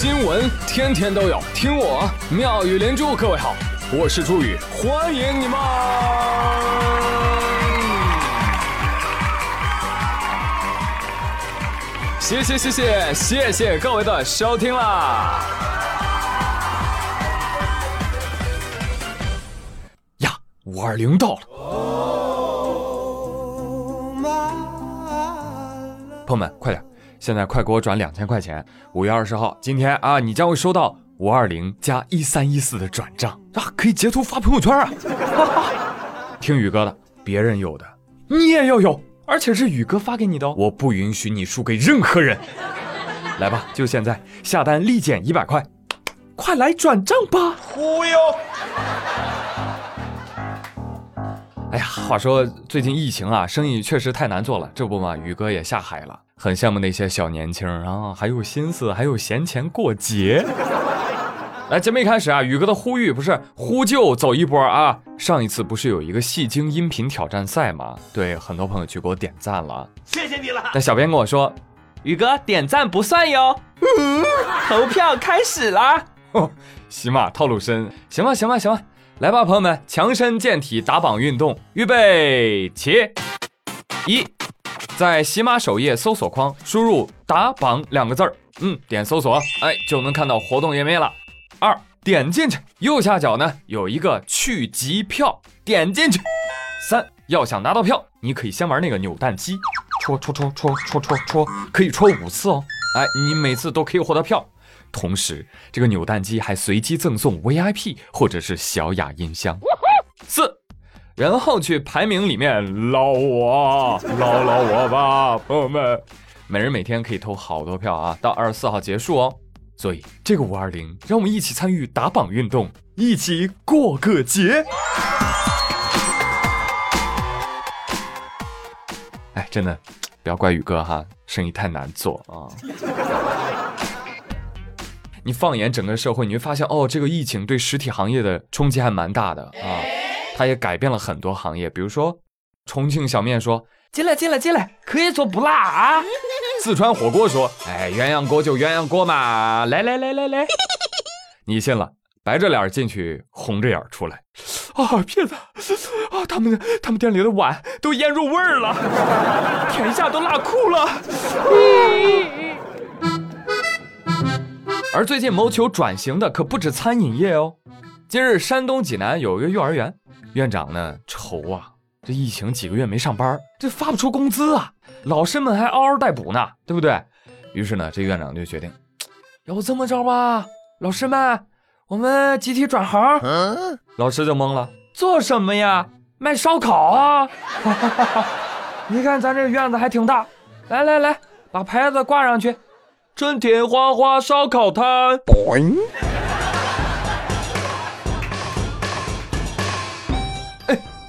新闻天天都有，听我妙语连珠。各位好，我是朱宇，欢迎你们！谢谢谢谢谢谢各位的收听啦！呀，五二零到了，朋友们快点！现在快给我转两千块钱！五月二十号，今天啊，你将会收到五二零加一三一四的转账啊，可以截图发朋友圈啊！听宇哥的，别人有的你也要有，而且是宇哥发给你的哦，我不允许你输给任何人。来吧，就现在下单立减一百块，快来转账吧！忽悠！哎呀，话说最近疫情啊，生意确实太难做了，这不嘛，宇哥也下海了。很羡慕那些小年轻啊，还有心思，还有闲钱过节。来，节目一开始啊，宇哥的呼吁不是呼救走一波啊。上一次不是有一个戏精音频挑战赛吗？对，很多朋友去给我点赞了，谢谢你了。那小编跟我说，宇哥点赞不算哟，投票开始啦。喜马套路深，行吧，行吧，行吧，来吧，朋友们，强身健体打榜运动，预备起，一。在喜马首页搜索框输入“打榜”两个字儿，嗯，点搜索，哎，就能看到活动页面了。二，点进去，右下角呢有一个去集票，点进去。三，要想拿到票，你可以先玩那个扭蛋机，戳戳戳戳戳戳戳，可以戳五次哦。哎，你每次都可以获得票，同时这个扭蛋机还随机赠送 VIP 或者是小雅音箱。四。然后去排名里面捞我，捞捞我吧，朋友们，每人每天可以投好多票啊，到二十四号结束哦。所以这个五二零，让我们一起参与打榜运动，一起过个节。哎，真的，不要怪宇哥哈，生意太难做啊。你放眼整个社会，你会发现哦，这个疫情对实体行业的冲击还蛮大的啊。它也改变了很多行业，比如说，重庆小面说进来进来进来，可以做不辣啊。四川火锅说，哎，鸳鸯锅就鸳鸯锅嘛，来来来来来，你信了？白着脸进去，红着眼出来，啊，骗子啊！他们他们店里的碗都腌入味儿了，舔一下都辣哭了。而最近谋求转型的可不止餐饮业哦。今日山东济南有一个幼儿园。院长呢愁啊，这疫情几个月没上班，这发不出工资啊，老师们还嗷嗷待哺呢，对不对？于是呢，这院长就决定，要不这么着吧，老师们，我们集体转行。老师就懵了，做什么呀？卖烧烤啊？你看咱这院子还挺大，来来来，把牌子挂上去，春天花花烧烤摊。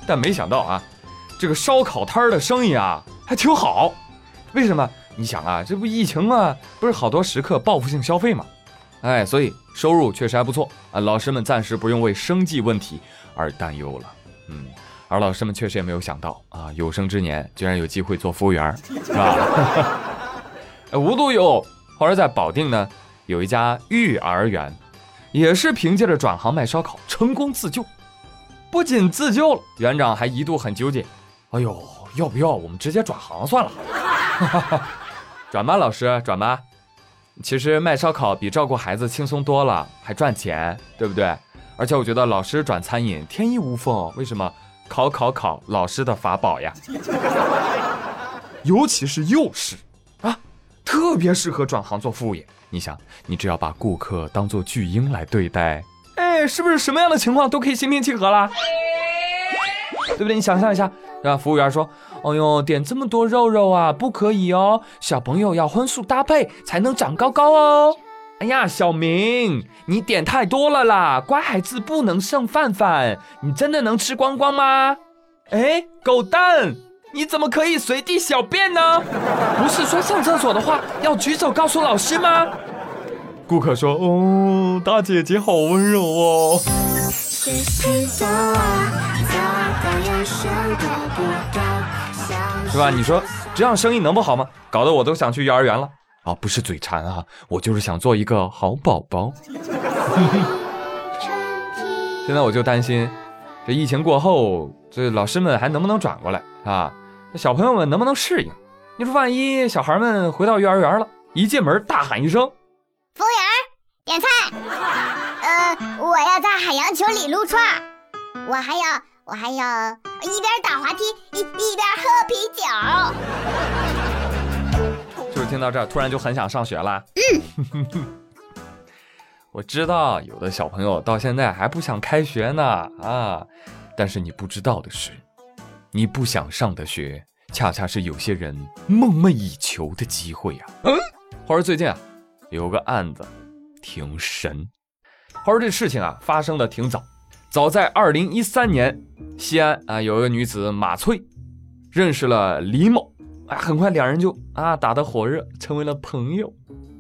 但没想到啊，这个烧烤摊儿的生意啊还挺好。为什么？你想啊，这不疫情啊，不是好多食客报复性消费嘛？哎，所以收入确实还不错啊。老师们暂时不用为生计问题而担忧了。嗯，而老师们确实也没有想到啊，有生之年居然有机会做服务员，是吧？无独有偶，后来在保定呢，有一家育儿园，也是凭借着转行卖烧烤成功自救。不仅自救了，园长还一度很纠结。哎呦，要不要我们直接转行算了？转吧，老师，转吧。其实卖烧烤比照顾孩子轻松多了，还赚钱，对不对？而且我觉得老师转餐饮天衣无缝。为什么？考考考，老师的法宝呀！尤其是幼师啊，特别适合转行做服务业。你想，你只要把顾客当做巨婴来对待。是不是什么样的情况都可以心平气和啦？对不对？你想象一下，对吧？服务员说：“哦呦，点这么多肉肉啊，不可以哦，小朋友要荤素搭配才能长高高哦。”哎呀，小明，你点太多了啦，乖孩子不能剩饭饭，你真的能吃光光吗？哎，狗蛋，你怎么可以随地小便呢？不是说上厕所的话要举手告诉老师吗？顾客说：“哦，大姐姐好温柔哦。”是吧？你说这样生意能不好吗？搞得我都想去幼儿园了啊，不是嘴馋啊，我就是想做一个好宝宝。现在我就担心，这疫情过后，这老师们还能不能转过来啊？这小朋友们能不能适应？你说万一小孩们回到幼儿园了，一进门大喊一声“我要在海洋球里撸串，我还要我还要一边打滑梯一一边喝啤酒。就是听到这儿，突然就很想上学了。嗯。我知道有的小朋友到现在还不想开学呢啊，但是你不知道的是，你不想上的学，恰恰是有些人梦寐以求的机会呀。嗯，话说最近啊，有个案子挺神。话说这事情啊发生的挺早，早在二零一三年，西安啊有一个女子马翠，认识了李某，啊，很快两人就啊打得火热，成为了朋友。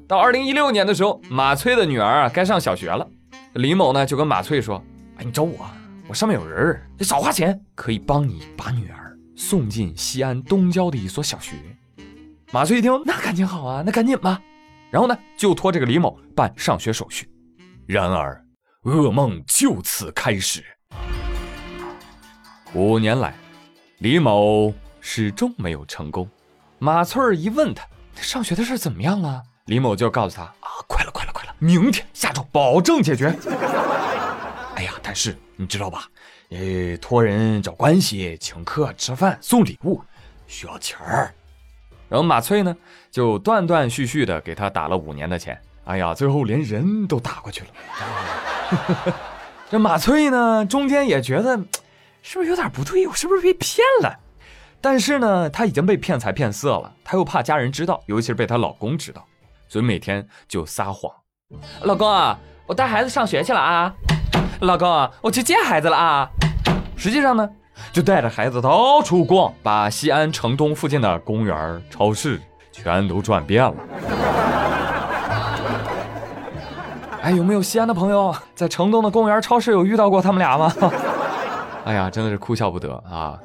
到二零一六年的时候，马翠的女儿啊该上小学了，李某呢就跟马翠说：“哎，你找我，我上面有人，你少花钱，可以帮你把女儿送进西安东郊的一所小学。”马翠一听，那感情好啊，那赶紧吧。然后呢，就托这个李某办上学手续。然而，噩梦就此开始。五年来，李某始终没有成功。马翠儿一问他，上学的事怎么样了？李某就告诉他啊，快了，快了，快了，明天下周保证解决。哎呀，但是你知道吧？呃，托人找关系，请客吃饭，送礼物，需要钱儿。然后马翠呢，就断断续续的给他打了五年的钱。哎呀，最后连人都打过去了。这马翠呢，中间也觉得是不是有点不对？我是不是被骗了？但是呢，她已经被骗财骗色了，她又怕家人知道，尤其是被她老公知道。所以每天就撒谎，老公啊，我带孩子上学去了啊，老公，我去接孩子了啊。实际上呢，就带着孩子到处逛，把西安城东附近的公园、超市全都转遍了。哎，有没有西安的朋友在城东的公园、超市有遇到过他们俩吗？哎呀，真的是哭笑不得啊！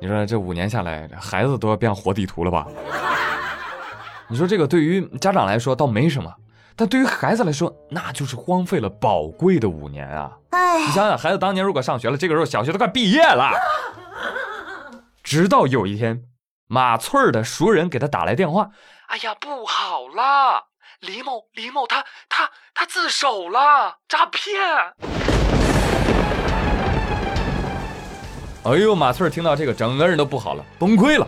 你说这五年下来，孩子都要变活地图了吧？你说这个对于家长来说倒没什么，但对于孩子来说，那就是荒废了宝贵的五年啊！哎，你想想，孩子当年如果上学了，这个时候小学都快毕业了。直到有一天，马翠儿的熟人给他打来电话：“哎呀，不好了，李某，李某他他他自首了，诈骗！”哎呦，马翠儿听到这个，整个人都不好了，崩溃了。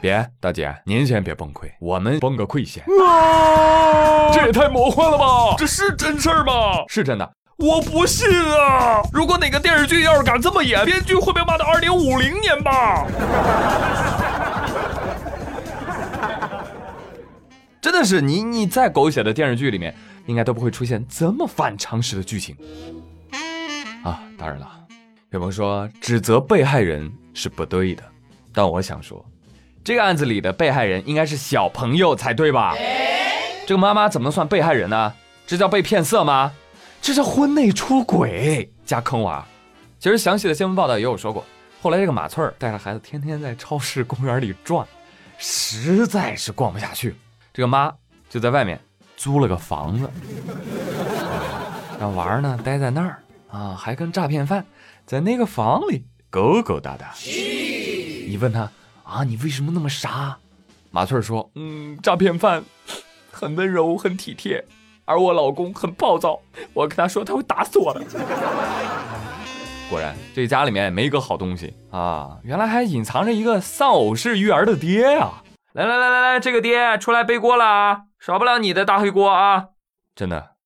别，大姐，您先别崩溃，我们崩个溃先。啊！这也太魔幻了吧！这是真事儿吗？是真的，我不信啊！如果哪个电视剧要是敢这么演，编剧会被骂到二零五零年吧？真的是，你你再狗血的电视剧里面，应该都不会出现这么反常识的剧情。啊，当然了，有朋友说指责被害人是不对的，但我想说。这个案子里的被害人应该是小朋友才对吧？这个妈妈怎么能算被害人呢？这叫被骗色吗？这叫婚内出轨加坑娃。其实详细的新闻报道也有说过，后来这个马翠儿带着孩子天天在超市、公园里转，实在是逛不下去，这个妈就在外面租了个房子，让娃儿呢待在那儿啊，还跟诈骗犯在那个房里勾勾搭搭。你问他。啊，你为什么那么傻？马翠说：“嗯，诈骗犯很温柔，很体贴，而我老公很暴躁。我跟他说，他会打死我的。果然，这家里面没一个好东西啊！原来还隐藏着一个丧偶式育儿的爹呀！来来来来来，这个爹出来背锅了啊！少不了你的大黑锅啊！真的，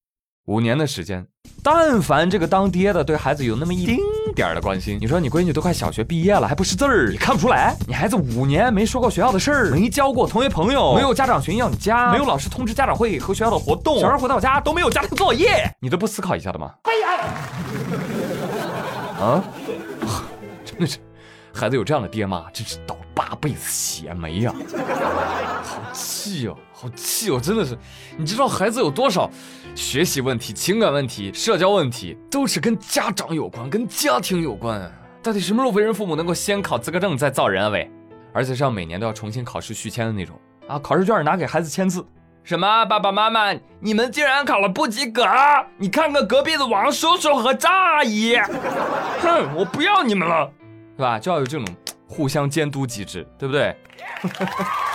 五年的时间，但凡这个当爹的对孩子有那么一丁。”点的关心，你说你闺女都快小学毕业了，还不识字儿，你看不出来？你孩子五年没说过学校的事儿，没交过同学朋友，没有家长群要你加，没有老师通知家长会和学校的活动，小孩回到家都没有家庭作业，你都不思考一下的吗？哎呀，啊，真的是，孩子有这样的爹妈，真是倒八被子血霉呀！好气哦，好气哦，真的是，你知道孩子有多少？学习问题、情感问题、社交问题，都是跟家长有关，跟家庭有关。到底什么时候为人父母能够先考资格证再造人啊？喂，而且是要每年都要重新考试续签的那种啊，考试卷拿给孩子签字。什么？爸爸妈妈，你们竟然考了不及格？你看看隔壁的王叔叔和张阿姨，哼，我不要你们了，是吧？就要有这种互相监督机制，对不对？